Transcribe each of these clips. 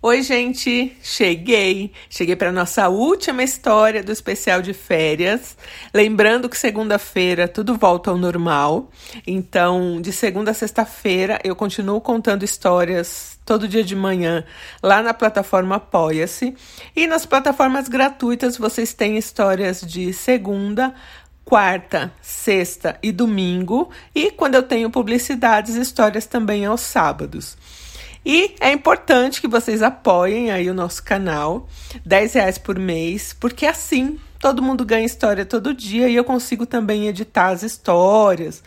Oi, gente, cheguei. Cheguei para nossa última história do especial de férias. Lembrando que segunda-feira tudo volta ao normal. Então, de segunda a sexta-feira, eu continuo contando histórias todo dia de manhã lá na plataforma Apoia-se. E nas plataformas gratuitas vocês têm histórias de segunda, quarta, sexta e domingo. E quando eu tenho publicidades, histórias também aos sábados. E é importante que vocês apoiem aí o nosso canal, 10 reais por mês, porque assim todo mundo ganha história todo dia e eu consigo também editar as histórias,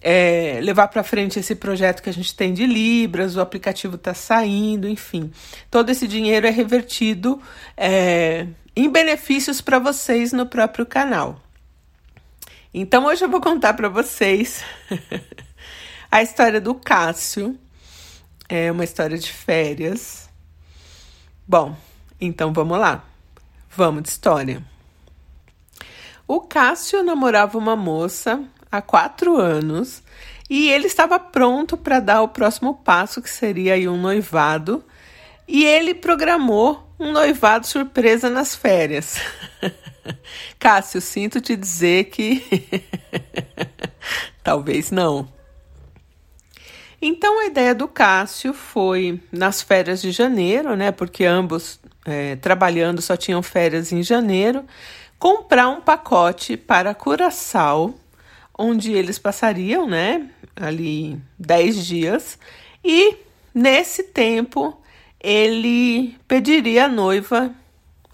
é, levar para frente esse projeto que a gente tem de Libras, o aplicativo está saindo, enfim. Todo esse dinheiro é revertido é, em benefícios para vocês no próprio canal. Então hoje eu vou contar para vocês a história do Cássio é uma história de férias. Bom, então vamos lá. Vamos de história. O Cássio namorava uma moça há quatro anos e ele estava pronto para dar o próximo passo, que seria aí um noivado. E ele programou um noivado surpresa nas férias. Cássio, sinto te dizer que talvez não. Então a ideia do Cássio foi nas férias de janeiro, né? Porque ambos é, trabalhando só tinham férias em janeiro, comprar um pacote para Curaçao, onde eles passariam, né? Ali 10 dias, e nesse tempo ele pediria a noiva,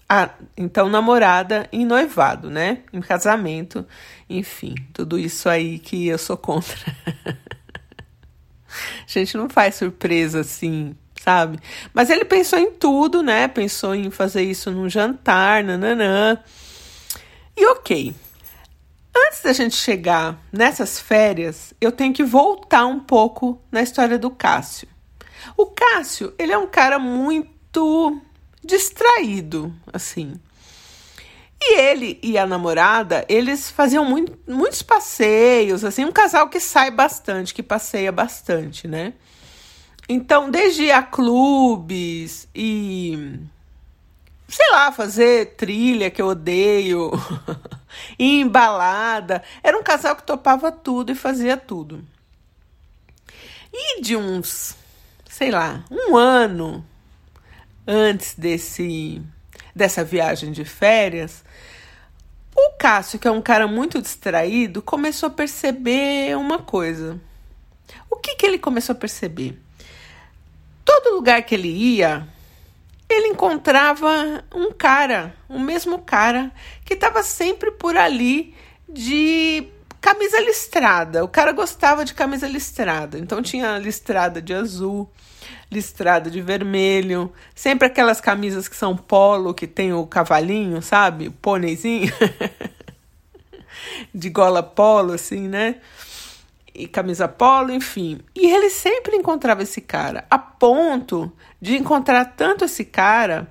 a, então namorada, em noivado, né? Em casamento, enfim, tudo isso aí que eu sou contra. A gente não faz surpresa assim, sabe? Mas ele pensou em tudo, né? Pensou em fazer isso num jantar, nananã. E ok. Antes da gente chegar nessas férias, eu tenho que voltar um pouco na história do Cássio. O Cássio, ele é um cara muito distraído, assim. E ele e a namorada, eles faziam muito, muitos passeios, assim, um casal que sai bastante, que passeia bastante, né? Então, desde a clubes e sei lá, fazer trilha que eu odeio, ir em balada, era um casal que topava tudo e fazia tudo. E de uns, sei lá, um ano antes desse dessa viagem de férias, o Cássio, que é um cara muito distraído, começou a perceber uma coisa. O que, que ele começou a perceber? Todo lugar que ele ia, ele encontrava um cara, o mesmo cara, que estava sempre por ali de camisa listrada. O cara gostava de camisa listrada, então tinha listrada de azul, listrada de vermelho, sempre aquelas camisas que são polo, que tem o cavalinho, sabe? O pôneizinho. de gola polo, assim, né? E camisa polo, enfim. E ele sempre encontrava esse cara, a ponto de encontrar tanto esse cara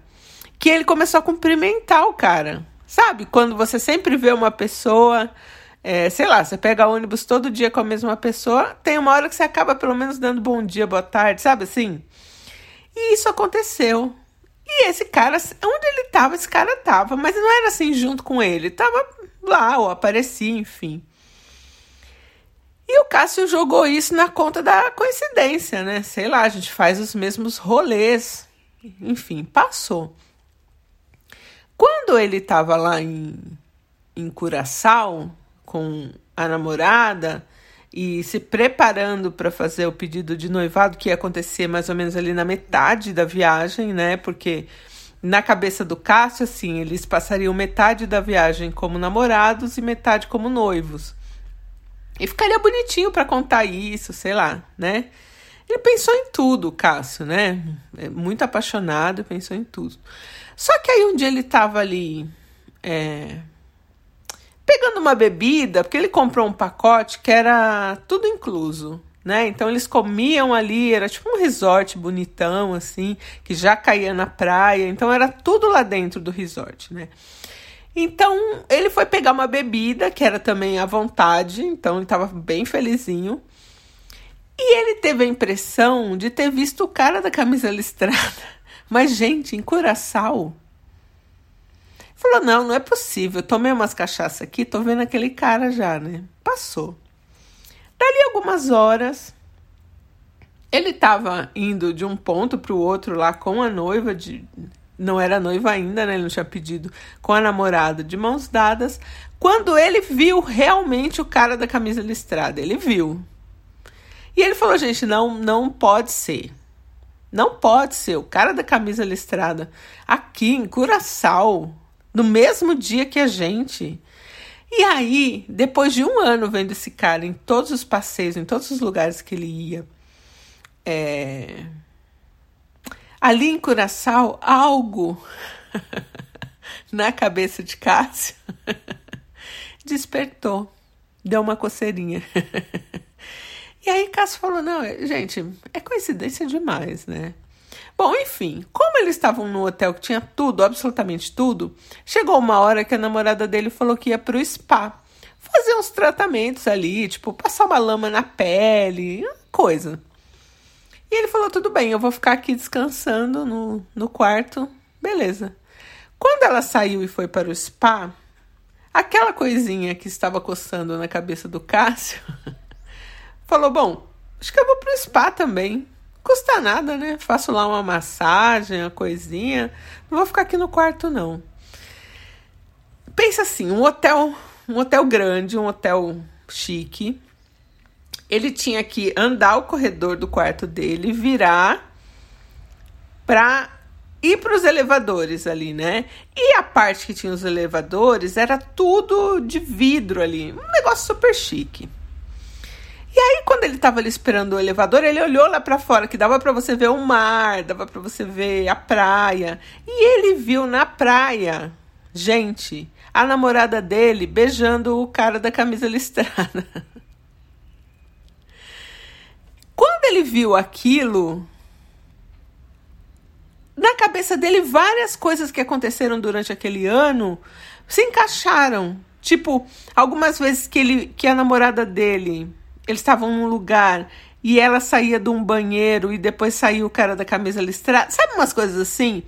que ele começou a cumprimentar o cara. Sabe? Quando você sempre vê uma pessoa é, sei lá, você pega ônibus todo dia com a mesma pessoa, tem uma hora que você acaba pelo menos dando bom dia, boa tarde, sabe assim? E isso aconteceu. E esse cara, onde ele tava, esse cara tava, mas não era assim junto com ele, tava lá, ou aparecia, enfim. E o Cássio jogou isso na conta da coincidência, né? Sei lá, a gente faz os mesmos rolês. Enfim, passou. Quando ele tava lá em, em Curaçao, com a namorada e se preparando para fazer o pedido de noivado, que ia acontecer mais ou menos ali na metade da viagem, né? Porque na cabeça do Cássio, assim, eles passariam metade da viagem como namorados e metade como noivos. E ficaria bonitinho para contar isso, sei lá, né? Ele pensou em tudo, Cássio, né? É muito apaixonado, pensou em tudo. Só que aí um dia ele estava ali é, pegando uma bebida, porque ele comprou um pacote que era tudo incluso, né? Então eles comiam ali, era tipo um resort bonitão assim, que já caía na praia, então era tudo lá dentro do resort, né? Então ele foi pegar uma bebida que era também à vontade, então ele estava bem felizinho. E ele teve a impressão de ter visto o cara da camisa listrada Mas, gente, em Curaçao. Falou: não, não é possível. Eu tomei umas cachaças aqui, tô vendo aquele cara já, né? Passou. Dali algumas horas, ele estava indo de um ponto para o outro lá com a noiva de não era noiva ainda, né? Ele não tinha pedido com a namorada de mãos dadas. Quando ele viu realmente o cara da camisa listrada, ele viu. E ele falou: gente, não, não pode ser. Não pode ser. O cara da camisa listrada aqui em Curaçao, no mesmo dia que a gente. E aí, depois de um ano vendo esse cara em todos os passeios, em todos os lugares que ele ia, é... ali em Curaçao, algo na cabeça de Cássio despertou, deu uma coceirinha. e aí Cássio falou: não, gente, é coincidência demais, né? Bom, enfim, como eles estavam no hotel que tinha tudo, absolutamente tudo, chegou uma hora que a namorada dele falou que ia pro spa fazer uns tratamentos ali, tipo, passar uma lama na pele, coisa. E ele falou: tudo bem, eu vou ficar aqui descansando no, no quarto. Beleza. Quando ela saiu e foi para o spa, aquela coisinha que estava coçando na cabeça do Cássio falou: Bom, acho que eu vou para o spa também. Custa nada, né? Faço lá uma massagem, uma coisinha. Não vou ficar aqui no quarto, não. Pensa assim: um hotel, um hotel grande, um hotel chique ele tinha que andar o corredor do quarto dele, virar para ir para os elevadores ali, né? E a parte que tinha os elevadores era tudo de vidro ali, um negócio super chique. E aí quando ele estava ali esperando o elevador, ele olhou lá para fora que dava para você ver o mar, dava para você ver a praia, e ele viu na praia, gente, a namorada dele beijando o cara da camisa listrada. Quando ele viu aquilo, na cabeça dele, várias coisas que aconteceram durante aquele ano se encaixaram. Tipo, algumas vezes que, ele, que a namorada dele, eles estavam num lugar e ela saía de um banheiro e depois saiu o cara da camisa listrada. Sabe umas coisas assim?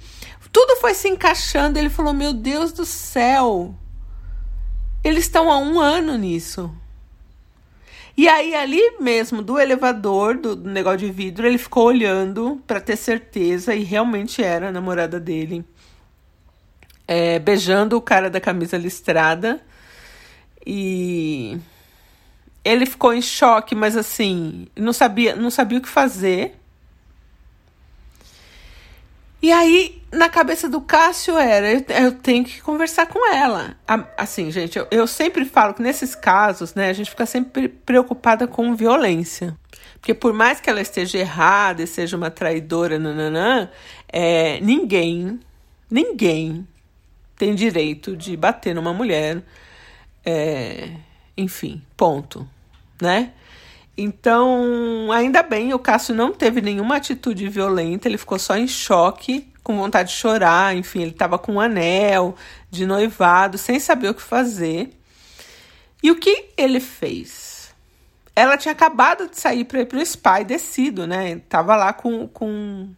Tudo foi se encaixando. Ele falou: Meu Deus do céu, eles estão há um ano nisso. E aí, ali mesmo, do elevador, do, do negócio de vidro, ele ficou olhando para ter certeza e realmente era a namorada dele. É, beijando o cara da camisa listrada. E ele ficou em choque, mas assim, não sabia, não sabia o que fazer. E aí, na cabeça do Cássio era, eu, eu tenho que conversar com ela. Assim, gente, eu, eu, sempre falo que nesses casos, né, a gente fica sempre preocupada com violência. Porque por mais que ela esteja errada e seja uma traidora, nananã, é, ninguém, ninguém tem direito de bater numa mulher. É, enfim, ponto, né? Então, ainda bem, o Cássio não teve nenhuma atitude violenta, ele ficou só em choque, com vontade de chorar, enfim, ele estava com um anel de noivado, sem saber o que fazer. E o que ele fez? Ela tinha acabado de sair para ir para o spa e descido, né? Tava lá com, com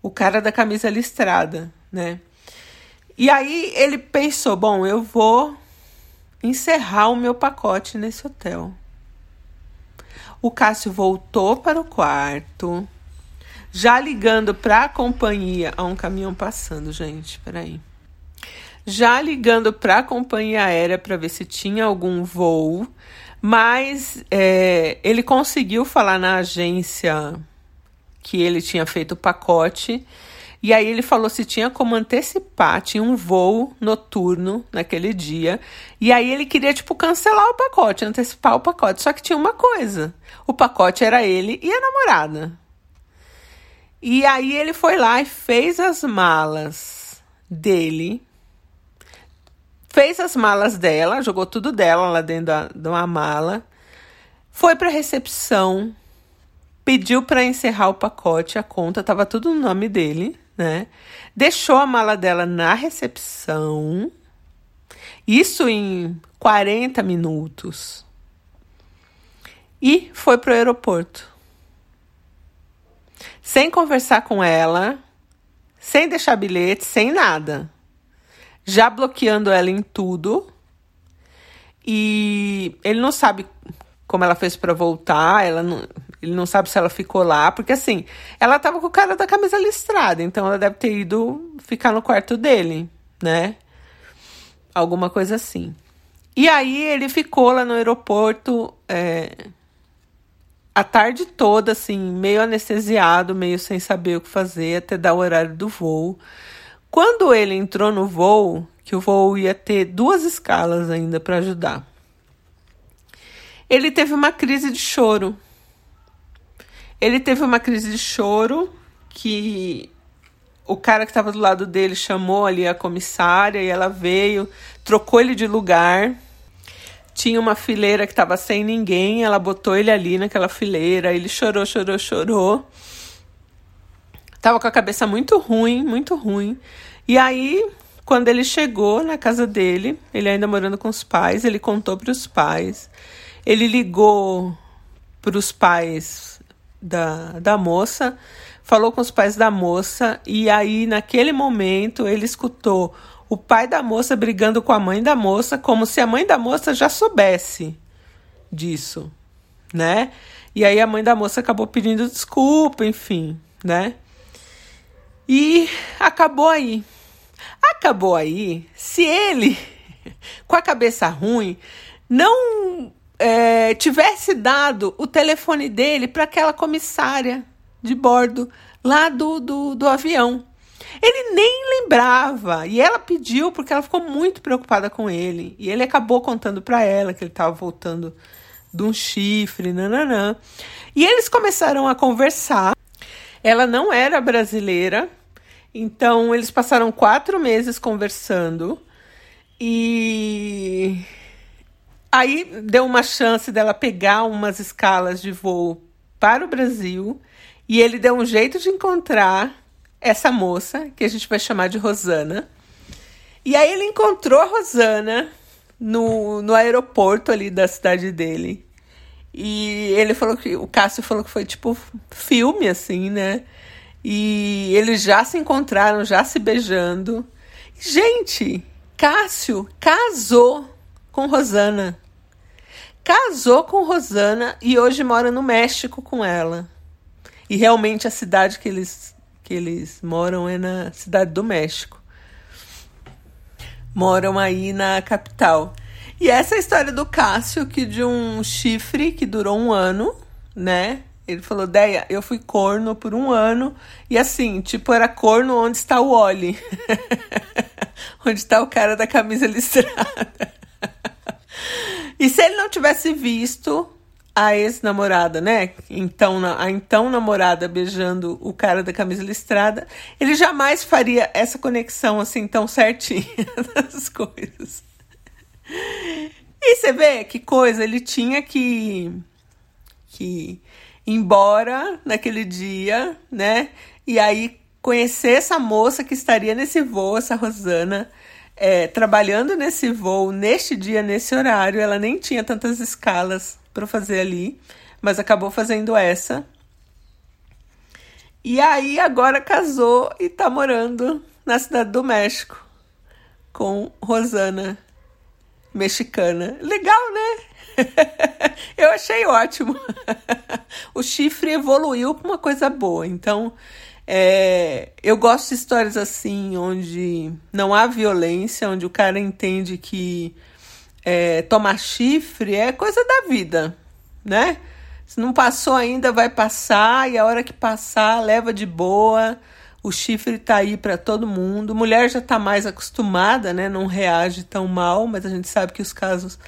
o cara da camisa listrada, né? E aí ele pensou: bom, eu vou encerrar o meu pacote nesse hotel. O Cássio voltou para o quarto, já ligando para a companhia. Há um caminhão passando, gente, peraí. Já ligando para a companhia aérea para ver se tinha algum voo, mas é, ele conseguiu falar na agência que ele tinha feito o pacote e aí ele falou se tinha como antecipar, tinha um voo noturno naquele dia. E aí ele queria, tipo, cancelar o pacote, antecipar o pacote. Só que tinha uma coisa: o pacote era ele e a namorada. E aí ele foi lá e fez as malas dele. Fez as malas dela, jogou tudo dela lá dentro da, de uma mala. Foi para recepção, pediu para encerrar o pacote, a conta tava tudo no nome dele né? Deixou a mala dela na recepção. Isso em 40 minutos. E foi pro aeroporto. Sem conversar com ela, sem deixar bilhete, sem nada. Já bloqueando ela em tudo. E ele não sabe como ela fez para voltar, ela não, ele não sabe se ela ficou lá, porque assim, ela tava com o cara da camisa listrada, então ela deve ter ido ficar no quarto dele, né? Alguma coisa assim. E aí ele ficou lá no aeroporto é, a tarde toda, assim, meio anestesiado, meio sem saber o que fazer, até dar o horário do voo. Quando ele entrou no voo, que o voo ia ter duas escalas ainda para ajudar ele teve uma crise de choro. Ele teve uma crise de choro que o cara que estava do lado dele chamou ali a comissária e ela veio, trocou ele de lugar. Tinha uma fileira que estava sem ninguém, ela botou ele ali naquela fileira, ele chorou, chorou, chorou. Tava com a cabeça muito ruim, muito ruim. E aí, quando ele chegou na casa dele, ele ainda morando com os pais, ele contou para os pais. Ele ligou para os pais da, da moça, falou com os pais da moça, e aí, naquele momento, ele escutou o pai da moça brigando com a mãe da moça, como se a mãe da moça já soubesse disso, né? E aí a mãe da moça acabou pedindo desculpa, enfim, né? E acabou aí. Acabou aí. Se ele, com a cabeça ruim, não é, tivesse dado o telefone dele para aquela comissária de bordo lá do, do, do avião. Ele nem lembrava e ela pediu porque ela ficou muito preocupada com ele. E ele acabou contando para ela que ele estava voltando de um chifre, nananã. E eles começaram a conversar. Ela não era brasileira, então eles passaram quatro meses conversando. E Aí deu uma chance dela pegar umas escalas de voo para o Brasil e ele deu um jeito de encontrar essa moça, que a gente vai chamar de Rosana. E aí ele encontrou a Rosana no, no aeroporto ali da cidade dele. E ele falou que o Cássio falou que foi tipo filme assim, né? E eles já se encontraram, já se beijando. Gente, Cássio casou com Rosana. Casou com Rosana e hoje mora no México com ela. E realmente a cidade que eles, que eles moram é na cidade do México. Moram aí na capital. E essa é a história do Cássio, que de um chifre que durou um ano, né? Ele falou, Deia, eu fui corno por um ano. E assim, tipo, era corno onde está o Oli. onde está o cara da camisa listrada. E se ele não tivesse visto a ex-namorada, né? Então, a então namorada beijando o cara da camisa listrada, ele jamais faria essa conexão assim tão certinha das coisas. E você vê que coisa, ele tinha que, que ir embora naquele dia, né? E aí conhecer essa moça que estaria nesse voo, essa Rosana, é, trabalhando nesse voo, neste dia, nesse horário, ela nem tinha tantas escalas para fazer ali, mas acabou fazendo essa. E aí agora casou e tá morando na cidade do México com Rosana, mexicana. Legal, né? Eu achei ótimo. o chifre evoluiu para uma coisa boa. Então, é, eu gosto de histórias assim, onde não há violência, onde o cara entende que é, tomar chifre é coisa da vida, né? Se não passou ainda, vai passar, e a hora que passar, leva de boa. O chifre tá aí para todo mundo. Mulher já tá mais acostumada, né? Não reage tão mal, mas a gente sabe que os casos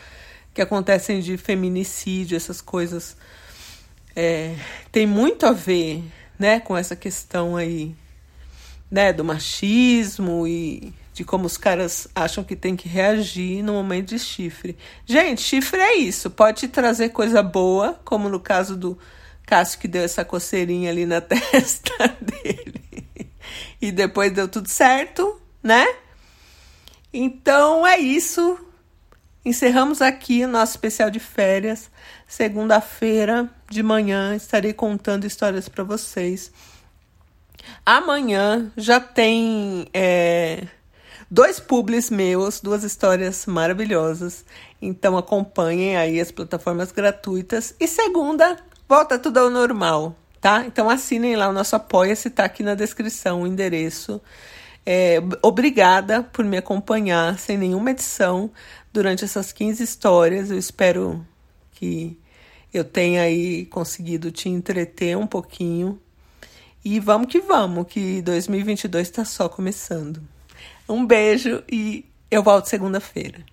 que acontecem de feminicídio, essas coisas, é, tem muito a ver né, com essa questão aí, né, do machismo e de como os caras acham que tem que reagir no momento de chifre. Gente, chifre é isso, pode trazer coisa boa, como no caso do Cássio que deu essa coceirinha ali na testa dele. E depois deu tudo certo, né? Então é isso. Encerramos aqui nosso especial de férias. Segunda-feira de manhã estarei contando histórias para vocês. Amanhã já tem é, dois publis meus, duas histórias maravilhosas. Então acompanhem aí as plataformas gratuitas. E segunda, volta tudo ao normal, tá? Então assinem lá o nosso Apoia-se, tá aqui na descrição o endereço. É, obrigada por me acompanhar sem nenhuma edição durante essas 15 histórias. Eu espero que eu tenha aí conseguido te entreter um pouquinho. E vamos que vamos, que 2022 está só começando. Um beijo e eu volto segunda-feira.